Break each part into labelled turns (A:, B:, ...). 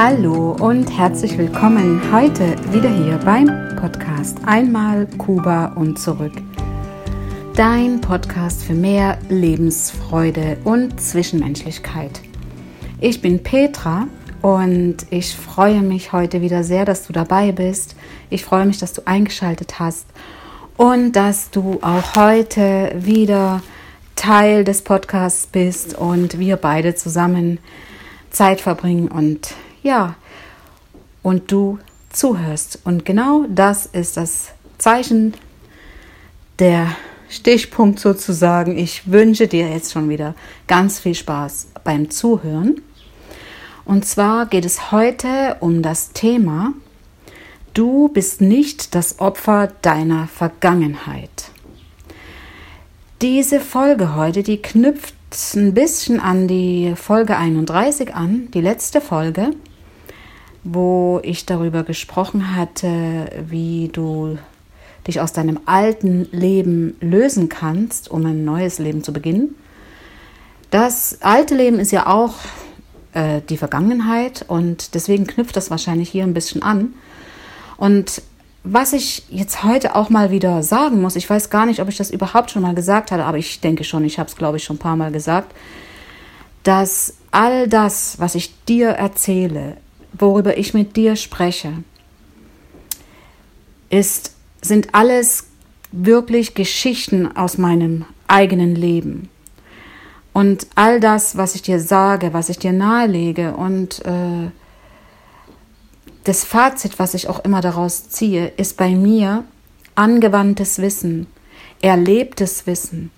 A: Hallo und herzlich willkommen heute wieder hier beim Podcast Einmal Kuba und zurück. Dein Podcast für mehr Lebensfreude und Zwischenmenschlichkeit. Ich bin Petra und ich freue mich heute wieder sehr, dass du dabei bist. Ich freue mich, dass du eingeschaltet hast und dass du auch heute wieder Teil des Podcasts bist und wir beide zusammen Zeit verbringen und ja, und du zuhörst. Und genau das ist das Zeichen, der Stichpunkt sozusagen. Ich wünsche dir jetzt schon wieder ganz viel Spaß beim Zuhören. Und zwar geht es heute um das Thema, du bist nicht das Opfer deiner Vergangenheit. Diese Folge heute, die knüpft ein bisschen an die Folge 31 an, die letzte Folge, wo ich darüber gesprochen hatte, wie du dich aus deinem alten Leben lösen kannst, um ein neues Leben zu beginnen. Das alte Leben ist ja auch äh, die Vergangenheit und deswegen knüpft das wahrscheinlich hier ein bisschen an. Und was ich jetzt heute auch mal wieder sagen muss, ich weiß gar nicht, ob ich das überhaupt schon mal gesagt hatte, aber ich denke schon, ich habe es, glaube ich, schon ein paar Mal gesagt, dass all das, was ich dir erzähle, worüber ich mit dir spreche, ist, sind alles wirklich Geschichten aus meinem eigenen Leben. Und all das, was ich dir sage, was ich dir nahelege und äh, das Fazit, was ich auch immer daraus ziehe, ist bei mir angewandtes Wissen, erlebtes Wissen.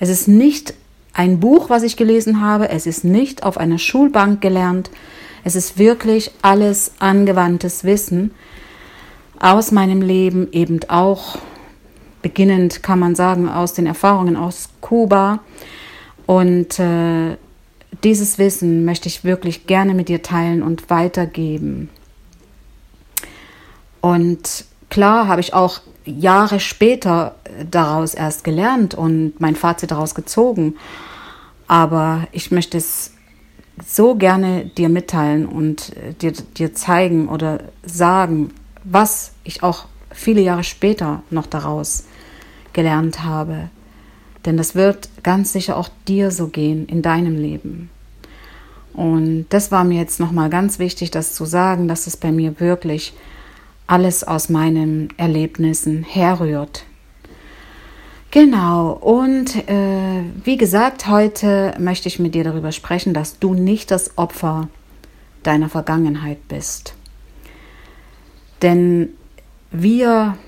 A: Es ist nicht ein Buch, was ich gelesen habe, es ist nicht auf einer Schulbank gelernt, es ist wirklich alles angewandtes Wissen aus meinem Leben, eben auch beginnend, kann man sagen, aus den Erfahrungen aus Kuba. Und äh, dieses Wissen möchte ich wirklich gerne mit dir teilen und weitergeben. Und klar habe ich auch Jahre später daraus erst gelernt und mein Fazit daraus gezogen. Aber ich möchte es so gerne dir mitteilen und dir, dir zeigen oder sagen, was ich auch viele Jahre später noch daraus gelernt habe. Denn das wird ganz sicher auch dir so gehen in deinem Leben. Und das war mir jetzt nochmal ganz wichtig, das zu sagen, dass es bei mir wirklich alles aus meinen Erlebnissen herrührt. Genau, und äh, wie gesagt, heute möchte ich mit dir darüber sprechen, dass du nicht das Opfer deiner Vergangenheit bist. Denn wir,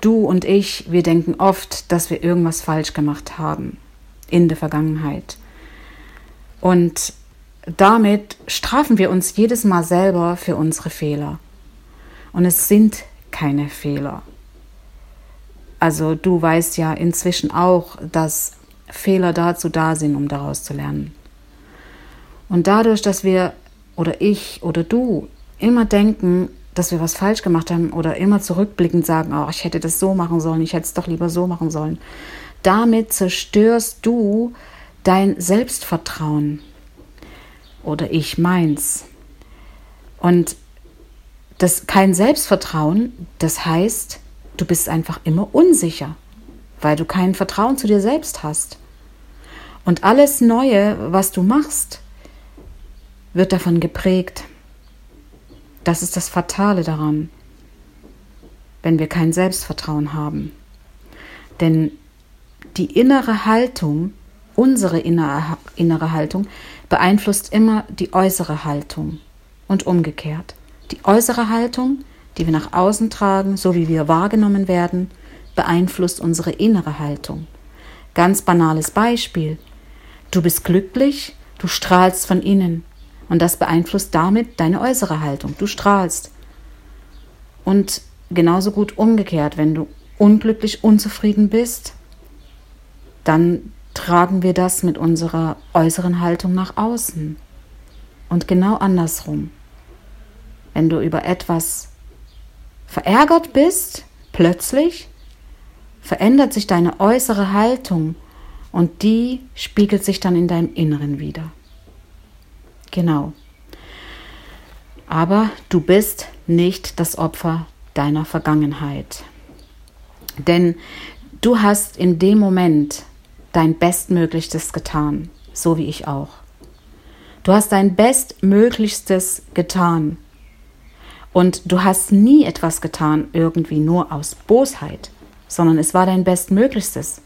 A: du und ich, wir denken oft, dass wir irgendwas falsch gemacht haben in der Vergangenheit. Und damit strafen wir uns jedes Mal selber für unsere Fehler. Und es sind keine Fehler. Also du weißt ja inzwischen auch, dass Fehler dazu da sind, um daraus zu lernen. Und dadurch, dass wir oder ich oder du immer denken, dass wir was falsch gemacht haben oder immer zurückblickend sagen, oh, ich hätte das so machen sollen, ich hätte es doch lieber so machen sollen, damit zerstörst du dein Selbstvertrauen oder ich meins. Und das kein Selbstvertrauen, das heißt, du bist einfach immer unsicher, weil du kein Vertrauen zu dir selbst hast. Und alles Neue, was du machst, wird davon geprägt. Das ist das Fatale daran, wenn wir kein Selbstvertrauen haben. Denn die innere Haltung, unsere innere, innere Haltung, beeinflusst immer die äußere Haltung und umgekehrt. Die äußere Haltung, die wir nach außen tragen, so wie wir wahrgenommen werden, beeinflusst unsere innere Haltung. Ganz banales Beispiel. Du bist glücklich, du strahlst von innen und das beeinflusst damit deine äußere Haltung. Du strahlst. Und genauso gut umgekehrt, wenn du unglücklich, unzufrieden bist, dann tragen wir das mit unserer äußeren Haltung nach außen. Und genau andersrum. Wenn du über etwas verärgert bist, plötzlich verändert sich deine äußere Haltung und die spiegelt sich dann in deinem Inneren wieder. Genau. Aber du bist nicht das Opfer deiner Vergangenheit. Denn du hast in dem Moment dein Bestmöglichstes getan, so wie ich auch. Du hast dein Bestmöglichstes getan. Und du hast nie etwas getan, irgendwie nur aus Bosheit, sondern es war dein Bestmöglichstes.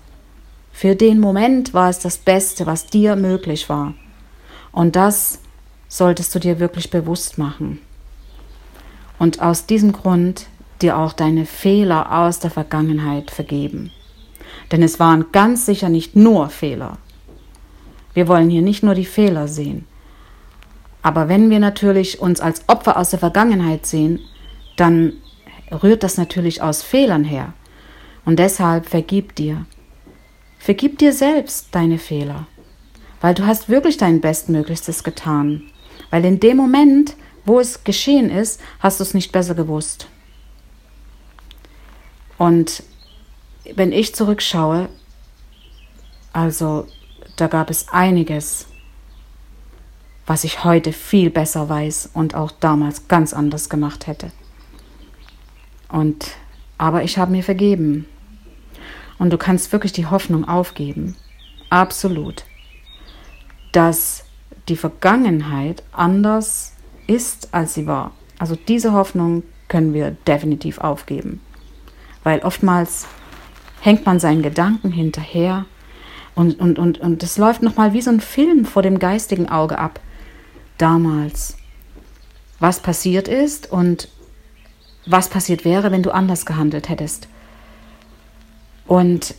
A: Für den Moment war es das Beste, was dir möglich war. Und das solltest du dir wirklich bewusst machen. Und aus diesem Grund dir auch deine Fehler aus der Vergangenheit vergeben. Denn es waren ganz sicher nicht nur Fehler. Wir wollen hier nicht nur die Fehler sehen. Aber wenn wir natürlich uns als Opfer aus der Vergangenheit sehen, dann rührt das natürlich aus Fehlern her. Und deshalb vergib dir. Vergib dir selbst deine Fehler. Weil du hast wirklich dein Bestmöglichstes getan. Weil in dem Moment, wo es geschehen ist, hast du es nicht besser gewusst. Und wenn ich zurückschaue, also da gab es einiges, was ich heute viel besser weiß und auch damals ganz anders gemacht hätte. Und aber ich habe mir vergeben. Und du kannst wirklich die Hoffnung aufgeben, absolut, dass die Vergangenheit anders ist, als sie war. Also diese Hoffnung können wir definitiv aufgeben, weil oftmals hängt man seinen Gedanken hinterher und, und, und, und es läuft nochmal wie so ein Film vor dem geistigen Auge ab. Damals. Was passiert ist und was passiert wäre, wenn du anders gehandelt hättest. Und,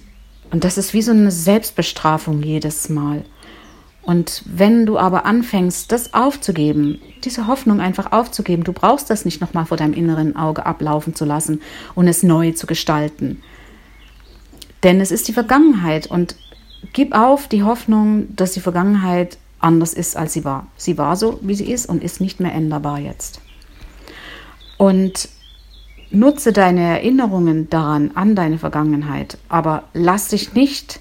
A: und das ist wie so eine Selbstbestrafung jedes Mal. Und wenn du aber anfängst, das aufzugeben, diese Hoffnung einfach aufzugeben, du brauchst das nicht nochmal vor deinem inneren Auge ablaufen zu lassen und es neu zu gestalten. Denn es ist die Vergangenheit und gib auf die Hoffnung, dass die Vergangenheit anders ist, als sie war. Sie war so, wie sie ist und ist nicht mehr änderbar jetzt. Und nutze deine Erinnerungen daran, an deine Vergangenheit, aber lass dich nicht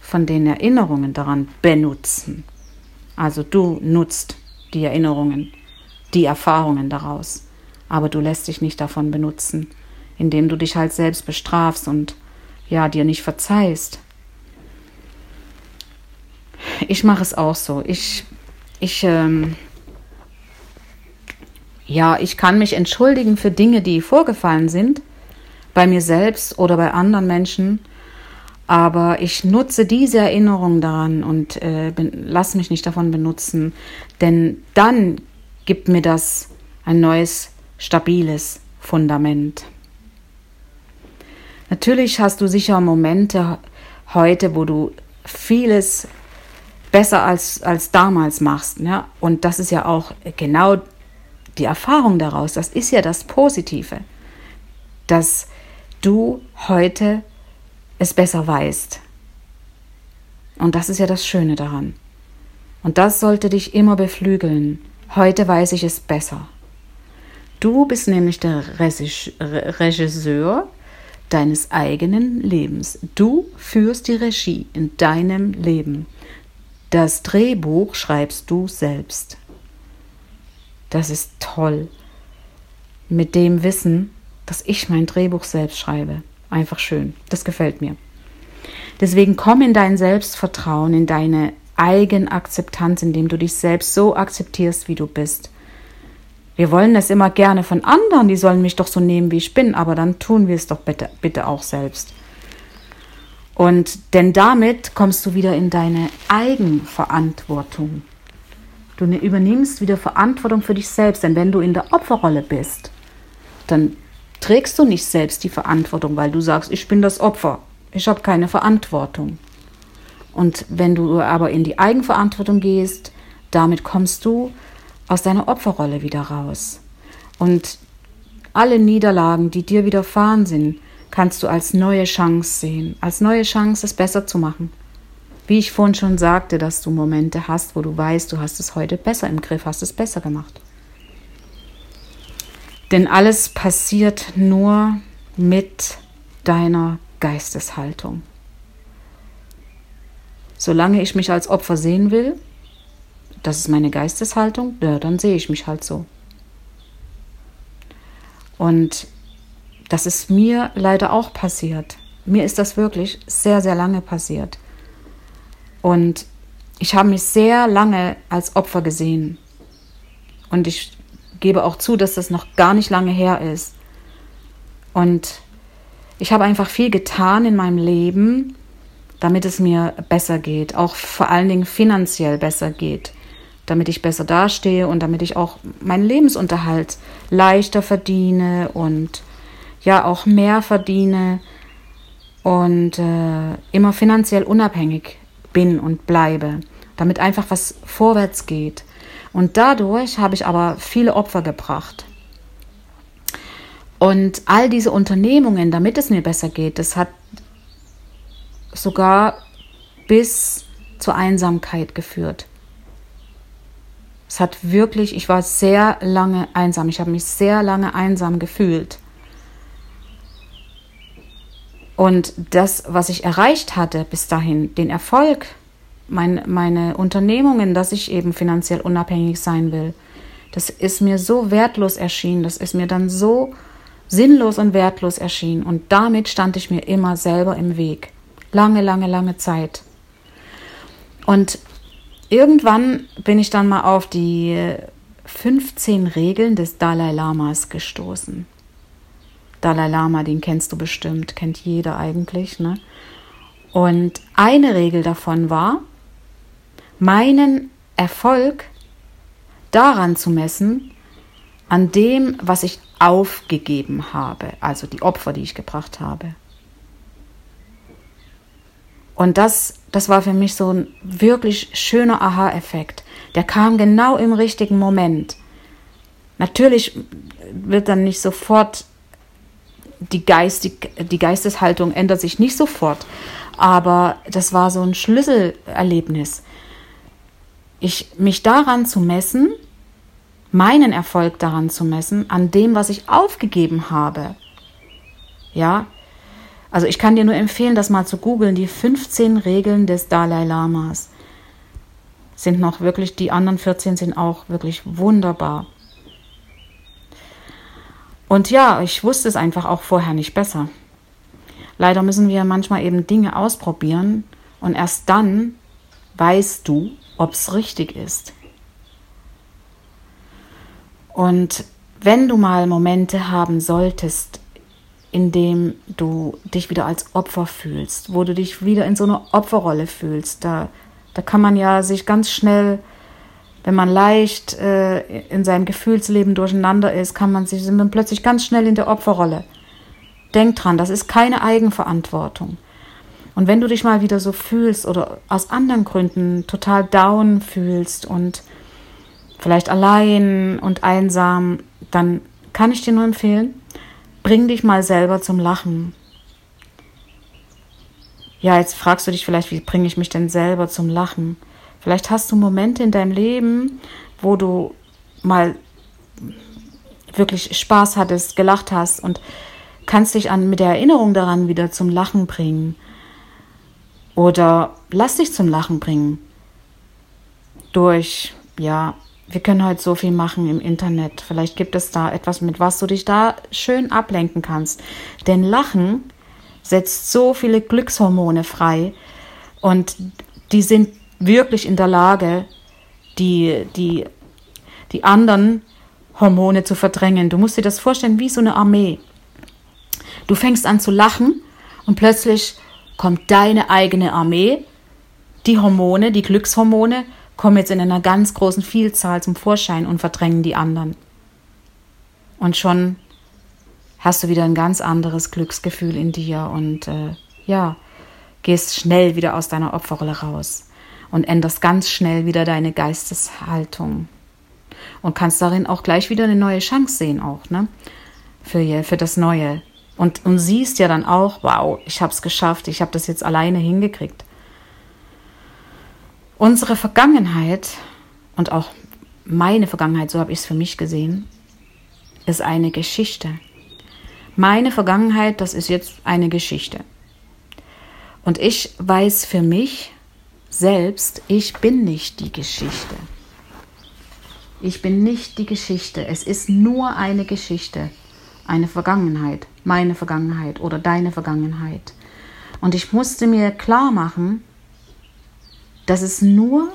A: von den Erinnerungen daran benutzen. Also du nutzt die Erinnerungen, die Erfahrungen daraus, aber du lässt dich nicht davon benutzen, indem du dich halt selbst bestrafst und ja, dir nicht verzeihst. Ich mache es auch so. Ich, ich, ähm, ja, ich kann mich entschuldigen für Dinge, die vorgefallen sind, bei mir selbst oder bei anderen Menschen, aber ich nutze diese Erinnerung daran und äh, lass mich nicht davon benutzen, denn dann gibt mir das ein neues, stabiles Fundament. Natürlich hast du sicher Momente heute, wo du vieles besser als, als damals machst. Ja? Und das ist ja auch genau die Erfahrung daraus. Das ist ja das Positive, dass du heute es besser weißt. Und das ist ja das Schöne daran. Und das sollte dich immer beflügeln. Heute weiß ich es besser. Du bist nämlich der Regisseur deines eigenen Lebens. Du führst die Regie in deinem Leben. Das Drehbuch schreibst du selbst. Das ist toll. Mit dem Wissen, dass ich mein Drehbuch selbst schreibe. Einfach schön. Das gefällt mir. Deswegen komm in dein Selbstvertrauen, in deine Eigenakzeptanz, indem du dich selbst so akzeptierst, wie du bist. Wir wollen das immer gerne von anderen, die sollen mich doch so nehmen, wie ich bin, aber dann tun wir es doch bitte, bitte auch selbst. Und denn damit kommst du wieder in deine Eigenverantwortung. Du ne, übernimmst wieder Verantwortung für dich selbst, denn wenn du in der Opferrolle bist, dann trägst du nicht selbst die Verantwortung, weil du sagst, ich bin das Opfer, ich habe keine Verantwortung. Und wenn du aber in die Eigenverantwortung gehst, damit kommst du aus deiner Opferrolle wieder raus. Und alle Niederlagen, die dir widerfahren sind, kannst du als neue Chance sehen, als neue Chance, es besser zu machen. Wie ich vorhin schon sagte, dass du Momente hast, wo du weißt, du hast es heute besser im Griff, hast es besser gemacht. Denn alles passiert nur mit deiner Geisteshaltung. Solange ich mich als Opfer sehen will, das ist meine Geisteshaltung, ja, dann sehe ich mich halt so. Und das ist mir leider auch passiert. Mir ist das wirklich sehr, sehr lange passiert. Und ich habe mich sehr lange als Opfer gesehen. Und ich gebe auch zu, dass das noch gar nicht lange her ist. Und ich habe einfach viel getan in meinem Leben, damit es mir besser geht, auch vor allen Dingen finanziell besser geht, damit ich besser dastehe und damit ich auch meinen Lebensunterhalt leichter verdiene und ja auch mehr verdiene und äh, immer finanziell unabhängig bin und bleibe, damit einfach was vorwärts geht. Und dadurch habe ich aber viele Opfer gebracht. Und all diese Unternehmungen, damit es mir besser geht, das hat sogar bis zur Einsamkeit geführt. Es hat wirklich, ich war sehr lange einsam, ich habe mich sehr lange einsam gefühlt. Und das, was ich erreicht hatte bis dahin, den Erfolg, mein, meine Unternehmungen, dass ich eben finanziell unabhängig sein will, das ist mir so wertlos erschienen, das ist mir dann so sinnlos und wertlos erschienen. Und damit stand ich mir immer selber im Weg. Lange, lange, lange Zeit. Und irgendwann bin ich dann mal auf die 15 Regeln des Dalai Lamas gestoßen. Dalai Lama, den kennst du bestimmt, kennt jeder eigentlich. Ne? Und eine Regel davon war, meinen Erfolg daran zu messen, an dem, was ich aufgegeben habe, also die Opfer, die ich gebracht habe. Und das, das war für mich so ein wirklich schöner Aha-Effekt. Der kam genau im richtigen Moment. Natürlich wird dann nicht sofort die, Geistig, die Geisteshaltung ändert sich nicht sofort, aber das war so ein Schlüsselerlebnis. Ich, mich daran zu messen, meinen Erfolg daran zu messen, an dem, was ich aufgegeben habe. Ja, also ich kann dir nur empfehlen, das mal zu googeln, die 15 Regeln des Dalai Lamas sind noch wirklich, die anderen 14 sind auch wirklich wunderbar. Und ja, ich wusste es einfach auch vorher nicht besser. Leider müssen wir manchmal eben Dinge ausprobieren und erst dann weißt du, ob es richtig ist. Und wenn du mal Momente haben solltest, in dem du dich wieder als Opfer fühlst, wo du dich wieder in so einer Opferrolle fühlst. Da, da kann man ja sich ganz schnell, wenn man leicht äh, in seinem Gefühlsleben durcheinander ist, kann man sich man plötzlich ganz schnell in der Opferrolle. Denk dran, das ist keine Eigenverantwortung. Und wenn du dich mal wieder so fühlst oder aus anderen Gründen total down fühlst und vielleicht allein und einsam, dann kann ich dir nur empfehlen, Bring dich mal selber zum Lachen. Ja, jetzt fragst du dich vielleicht, wie bringe ich mich denn selber zum Lachen? Vielleicht hast du Momente in deinem Leben, wo du mal wirklich Spaß hattest, gelacht hast und kannst dich an, mit der Erinnerung daran wieder zum Lachen bringen. Oder lass dich zum Lachen bringen. Durch, ja, wir können heute so viel machen im Internet. Vielleicht gibt es da etwas, mit was du dich da schön ablenken kannst. Denn Lachen setzt so viele Glückshormone frei und die sind wirklich in der Lage, die, die, die anderen Hormone zu verdrängen. Du musst dir das vorstellen wie so eine Armee. Du fängst an zu lachen und plötzlich kommt deine eigene Armee, die Hormone, die Glückshormone kommen jetzt in einer ganz großen Vielzahl zum Vorschein und verdrängen die anderen. Und schon hast du wieder ein ganz anderes Glücksgefühl in dir und äh, ja, gehst schnell wieder aus deiner Opferrolle raus und änderst ganz schnell wieder deine Geisteshaltung und kannst darin auch gleich wieder eine neue Chance sehen auch, ne? Für, für das Neue. Und, und siehst ja dann auch, wow, ich habe es geschafft, ich habe das jetzt alleine hingekriegt. Unsere Vergangenheit und auch meine Vergangenheit, so habe ich es für mich gesehen, ist eine Geschichte. Meine Vergangenheit, das ist jetzt eine Geschichte. Und ich weiß für mich selbst, ich bin nicht die Geschichte. Ich bin nicht die Geschichte. Es ist nur eine Geschichte. eine Vergangenheit, meine Vergangenheit oder deine Vergangenheit. Und ich musste mir klar machen, dass es nur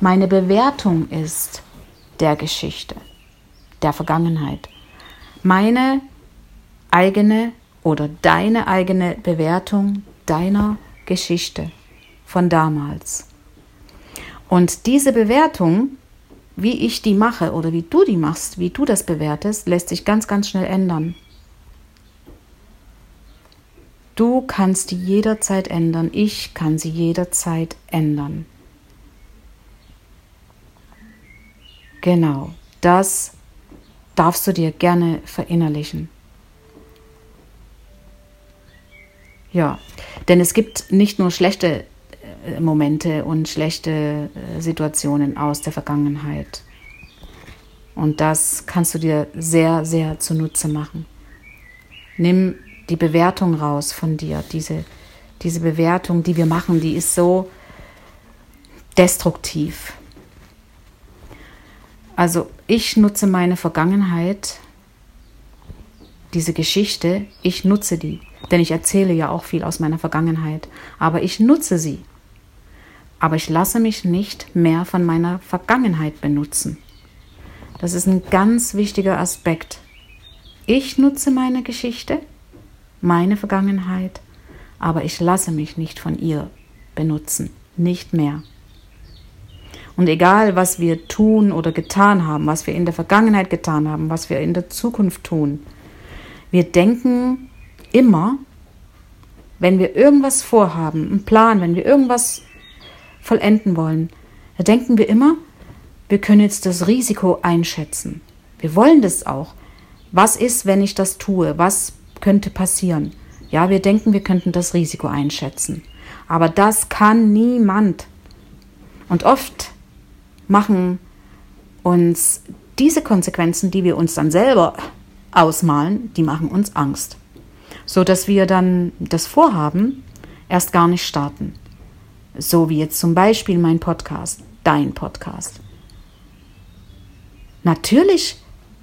A: meine Bewertung ist der Geschichte, der Vergangenheit. Meine eigene oder deine eigene Bewertung deiner Geschichte von damals. Und diese Bewertung, wie ich die mache oder wie du die machst, wie du das bewertest, lässt sich ganz, ganz schnell ändern. Du kannst die jederzeit ändern, ich kann sie jederzeit ändern. Genau, das darfst du dir gerne verinnerlichen. Ja, denn es gibt nicht nur schlechte Momente und schlechte äh, Situationen aus der Vergangenheit. Und das kannst du dir sehr, sehr zunutze machen. Nimm die Bewertung raus von dir. Diese, diese Bewertung, die wir machen, die ist so destruktiv. Also ich nutze meine Vergangenheit, diese Geschichte, ich nutze die. Denn ich erzähle ja auch viel aus meiner Vergangenheit. Aber ich nutze sie. Aber ich lasse mich nicht mehr von meiner Vergangenheit benutzen. Das ist ein ganz wichtiger Aspekt. Ich nutze meine Geschichte, meine Vergangenheit, aber ich lasse mich nicht von ihr benutzen. Nicht mehr. Und egal, was wir tun oder getan haben, was wir in der Vergangenheit getan haben, was wir in der Zukunft tun, wir denken immer, wenn wir irgendwas vorhaben, einen Plan, wenn wir irgendwas vollenden wollen, da denken wir immer, wir können jetzt das Risiko einschätzen. Wir wollen das auch. Was ist, wenn ich das tue? Was könnte passieren? Ja, wir denken, wir könnten das Risiko einschätzen. Aber das kann niemand. Und oft machen uns diese Konsequenzen, die wir uns dann selber ausmalen, die machen uns Angst so dass wir dann das Vorhaben erst gar nicht starten. So wie jetzt zum Beispiel mein Podcast, dein Podcast. Natürlich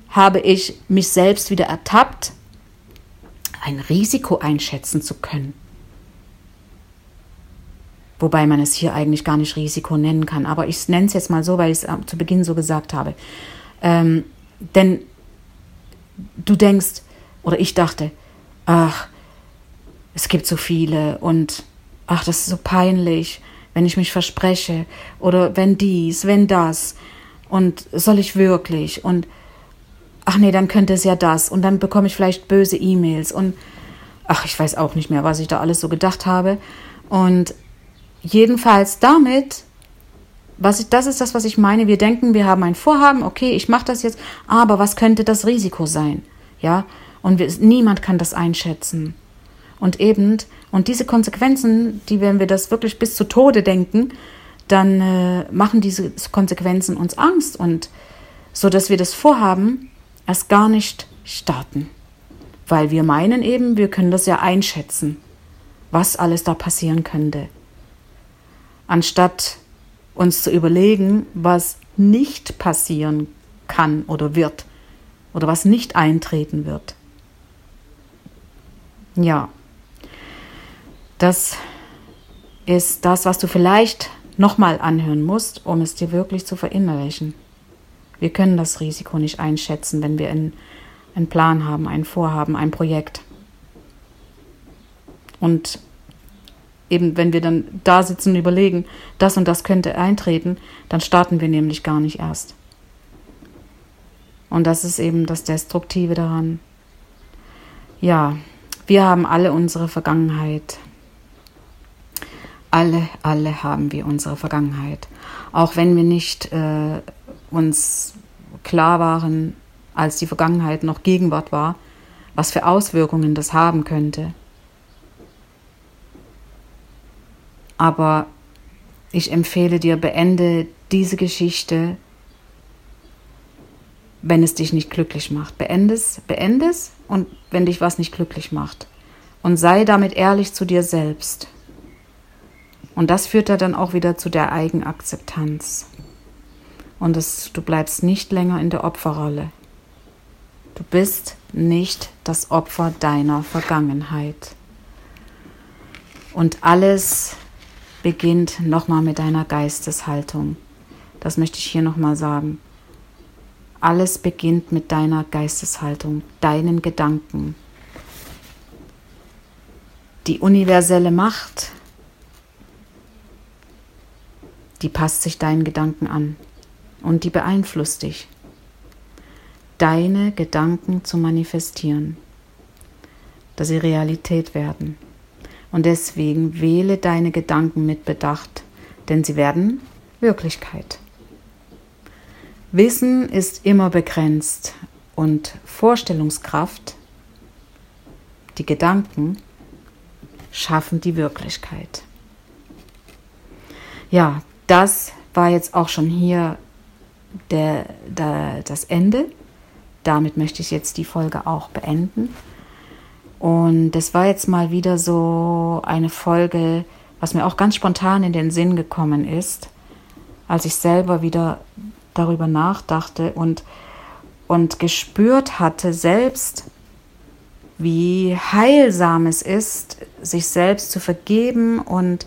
A: habe ich mich selbst wieder ertappt, ein Risiko einschätzen zu können. Wobei man es hier eigentlich gar nicht Risiko nennen kann. Aber ich nenne es jetzt mal so, weil ich es zu Beginn so gesagt habe. Ähm, denn du denkst, oder ich dachte, ach, es gibt so viele und ach, das ist so peinlich, wenn ich mich verspreche. Oder wenn dies, wenn das. Und soll ich wirklich? Und ach nee, dann könnte es ja das. Und dann bekomme ich vielleicht böse E-Mails. Und ach, ich weiß auch nicht mehr, was ich da alles so gedacht habe. Und jedenfalls damit was ich, das ist das, was ich meine. Wir denken, wir haben ein Vorhaben, okay, ich mache das jetzt, aber was könnte das Risiko sein? Ja, und wir, niemand kann das einschätzen. Und eben, und diese Konsequenzen, die, wenn wir das wirklich bis zu Tode denken, dann äh, machen diese Konsequenzen uns Angst und so dass wir das Vorhaben erst gar nicht starten. Weil wir meinen eben, wir können das ja einschätzen, was alles da passieren könnte. Anstatt uns zu überlegen, was nicht passieren kann oder wird oder was nicht eintreten wird. Ja, das ist das, was du vielleicht nochmal anhören musst, um es dir wirklich zu verinnerlichen. Wir können das Risiko nicht einschätzen, wenn wir einen, einen Plan haben, ein Vorhaben, ein Projekt. Und eben, wenn wir dann da sitzen und überlegen, das und das könnte eintreten, dann starten wir nämlich gar nicht erst. Und das ist eben das Destruktive daran. Ja, wir haben alle unsere Vergangenheit. Alle, alle haben wir unsere Vergangenheit. Auch wenn wir nicht äh, uns klar waren, als die Vergangenheit noch Gegenwart war, was für Auswirkungen das haben könnte. Aber ich empfehle dir, beende diese Geschichte, wenn es dich nicht glücklich macht. Beende es, beende es und wenn dich was nicht glücklich macht. Und sei damit ehrlich zu dir selbst. Und das führt dann auch wieder zu der Eigenakzeptanz. Und das, du bleibst nicht länger in der Opferrolle. Du bist nicht das Opfer deiner Vergangenheit. Und alles beginnt nochmal mit deiner Geisteshaltung. Das möchte ich hier nochmal sagen. Alles beginnt mit deiner Geisteshaltung, deinen Gedanken. Die universelle Macht, die passt sich deinen Gedanken an und die beeinflusst dich. Deine Gedanken zu manifestieren, dass sie Realität werden. Und deswegen wähle deine Gedanken mit Bedacht, denn sie werden Wirklichkeit. Wissen ist immer begrenzt und Vorstellungskraft, die Gedanken, schaffen die Wirklichkeit. Ja, das war jetzt auch schon hier der, der, das Ende. Damit möchte ich jetzt die Folge auch beenden. Und das war jetzt mal wieder so eine Folge, was mir auch ganz spontan in den Sinn gekommen ist, als ich selber wieder darüber nachdachte und, und gespürt hatte selbst, wie heilsam es ist, sich selbst zu vergeben und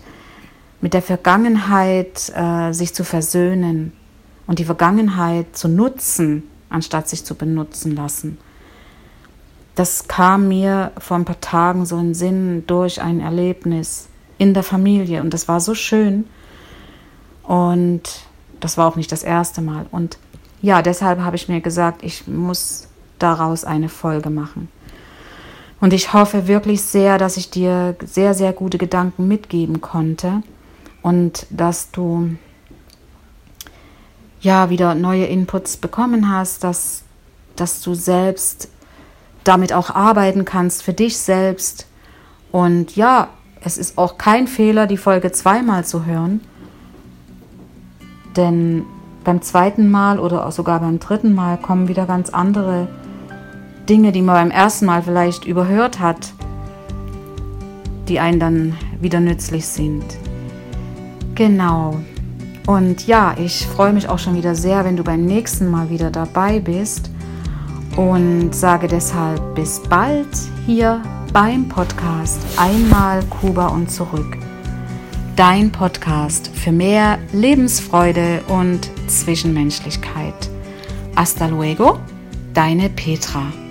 A: mit der Vergangenheit äh, sich zu versöhnen und die Vergangenheit zu nutzen, anstatt sich zu benutzen lassen. Das kam mir vor ein paar Tagen so in Sinn durch ein Erlebnis in der Familie und das war so schön und das war auch nicht das erste Mal. Und ja, deshalb habe ich mir gesagt, ich muss daraus eine Folge machen. Und ich hoffe wirklich sehr, dass ich dir sehr, sehr gute Gedanken mitgeben konnte und dass du ja wieder neue Inputs bekommen hast, dass, dass du selbst damit auch arbeiten kannst für dich selbst. Und ja, es ist auch kein Fehler, die Folge zweimal zu hören denn beim zweiten Mal oder sogar beim dritten Mal kommen wieder ganz andere Dinge, die man beim ersten Mal vielleicht überhört hat, die einen dann wieder nützlich sind. Genau. Und ja, ich freue mich auch schon wieder sehr, wenn du beim nächsten Mal wieder dabei bist und sage deshalb bis bald hier beim Podcast Einmal Kuba und zurück dein Podcast für mehr Lebensfreude und Zwischenmenschlichkeit. Hasta luego, deine Petra.